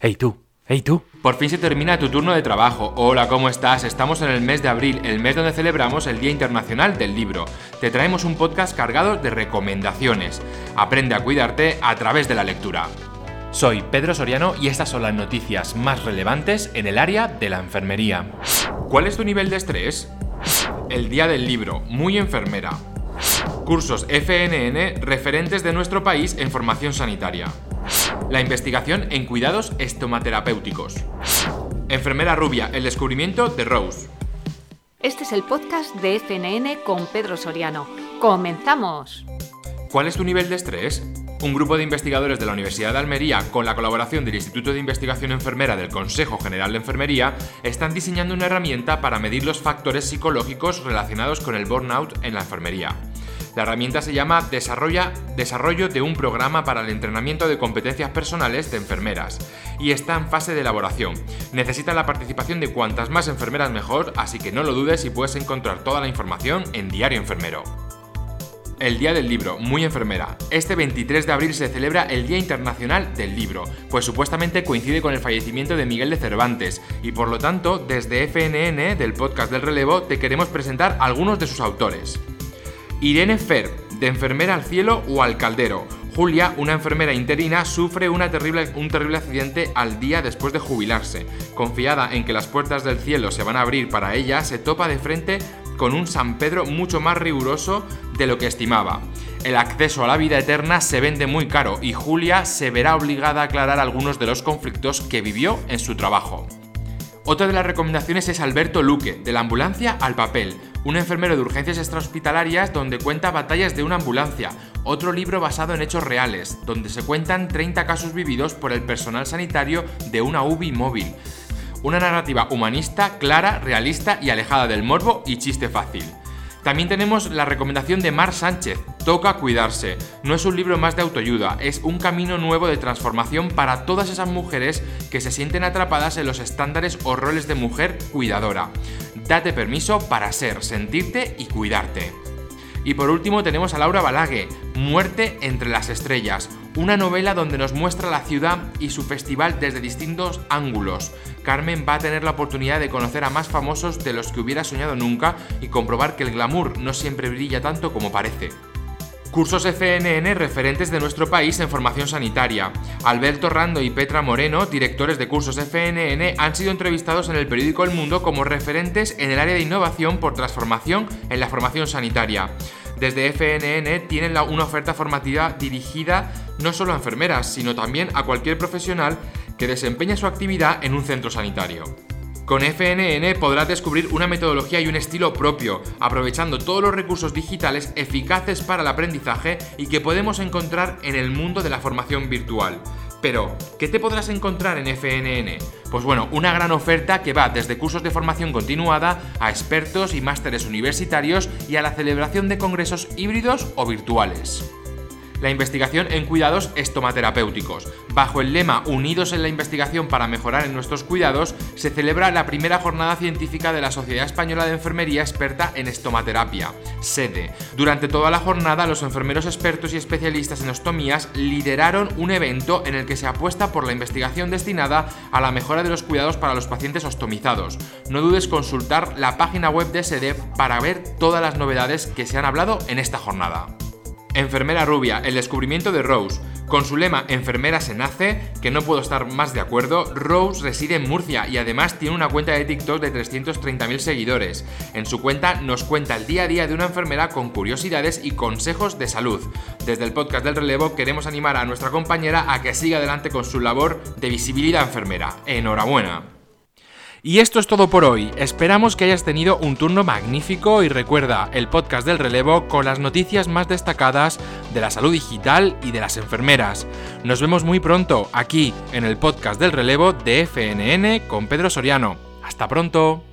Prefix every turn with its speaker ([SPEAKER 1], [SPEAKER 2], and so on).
[SPEAKER 1] Hey tú, hey tú.
[SPEAKER 2] Por fin se termina tu turno de trabajo. Hola, ¿cómo estás? Estamos en el mes de abril, el mes donde celebramos el Día Internacional del Libro. Te traemos un podcast cargado de recomendaciones. Aprende a cuidarte a través de la lectura.
[SPEAKER 1] Soy Pedro Soriano y estas son las noticias más relevantes en el área de la enfermería.
[SPEAKER 2] ¿Cuál es tu nivel de estrés? El Día del Libro, muy enfermera. Cursos FNN referentes de nuestro país en formación sanitaria. La investigación en cuidados estomaterapéuticos. Enfermera rubia, el descubrimiento de Rose.
[SPEAKER 3] Este es el podcast de FNN con Pedro Soriano. ¡Comenzamos!
[SPEAKER 2] ¿Cuál es tu nivel de estrés? Un grupo de investigadores de la Universidad de Almería, con la colaboración del Instituto de Investigación Enfermera del Consejo General de Enfermería, están diseñando una herramienta para medir los factores psicológicos relacionados con el burnout en la enfermería. La herramienta se llama Desarrollo de un programa para el entrenamiento de competencias personales de enfermeras y está en fase de elaboración. Necesita la participación de cuantas más enfermeras mejor, así que no lo dudes y puedes encontrar toda la información en Diario Enfermero. El Día del Libro, muy enfermera. Este 23 de abril se celebra el Día Internacional del Libro, pues supuestamente coincide con el fallecimiento de Miguel de Cervantes, y por lo tanto, desde FNN, del podcast del relevo, te queremos presentar algunos de sus autores. Irene Fer, de enfermera al cielo o al caldero. Julia, una enfermera interina, sufre un terrible accidente al día después de jubilarse. Confiada en que las puertas del cielo se van a abrir para ella, se topa de frente con un San Pedro mucho más riguroso de lo que estimaba. El acceso a la vida eterna se vende muy caro y Julia se verá obligada a aclarar algunos de los conflictos que vivió en su trabajo. Otra de las recomendaciones es Alberto Luque, de la ambulancia al papel, un enfermero de urgencias extrahospitalarias donde cuenta batallas de una ambulancia, otro libro basado en hechos reales, donde se cuentan 30 casos vividos por el personal sanitario de una UBI móvil. Una narrativa humanista, clara, realista y alejada del morbo y chiste fácil. También tenemos la recomendación de Mar Sánchez, Toca cuidarse. No es un libro más de autoayuda, es un camino nuevo de transformación para todas esas mujeres que se sienten atrapadas en los estándares o roles de mujer cuidadora. Date permiso para ser, sentirte y cuidarte. Y por último tenemos a Laura Balague, Muerte entre las estrellas, una novela donde nos muestra la ciudad y su festival desde distintos ángulos. Carmen va a tener la oportunidad de conocer a más famosos de los que hubiera soñado nunca y comprobar que el glamour no siempre brilla tanto como parece. Cursos FNN referentes de nuestro país en formación sanitaria. Alberto Rando y Petra Moreno, directores de cursos FNN, han sido entrevistados en el periódico El Mundo como referentes en el área de innovación por transformación en la formación sanitaria. Desde FNN tienen una oferta formativa dirigida no solo a enfermeras, sino también a cualquier profesional que desempeña su actividad en un centro sanitario. Con FNN podrás descubrir una metodología y un estilo propio, aprovechando todos los recursos digitales eficaces para el aprendizaje y que podemos encontrar en el mundo de la formación virtual. Pero, ¿qué te podrás encontrar en FNN? Pues bueno, una gran oferta que va desde cursos de formación continuada a expertos y másteres universitarios y a la celebración de congresos híbridos o virtuales la investigación en cuidados estomaterapéuticos. Bajo el lema Unidos en la investigación para mejorar en nuestros cuidados, se celebra la primera jornada científica de la Sociedad Española de Enfermería experta en estomaterapia, SEDE. Durante toda la jornada, los enfermeros expertos y especialistas en ostomías lideraron un evento en el que se apuesta por la investigación destinada a la mejora de los cuidados para los pacientes ostomizados. No dudes consultar la página web de SEDE para ver todas las novedades que se han hablado en esta jornada. Enfermera rubia, el descubrimiento de Rose. Con su lema Enfermera se nace, que no puedo estar más de acuerdo, Rose reside en Murcia y además tiene una cuenta de TikTok de 330.000 seguidores. En su cuenta nos cuenta el día a día de una enfermera con curiosidades y consejos de salud. Desde el podcast del relevo queremos animar a nuestra compañera a que siga adelante con su labor de visibilidad enfermera. Enhorabuena.
[SPEAKER 1] Y esto es todo por hoy. Esperamos que hayas tenido un turno magnífico y recuerda el podcast del relevo con las noticias más destacadas de la salud digital y de las enfermeras. Nos vemos muy pronto aquí en el podcast del relevo de FNN con Pedro Soriano. Hasta pronto.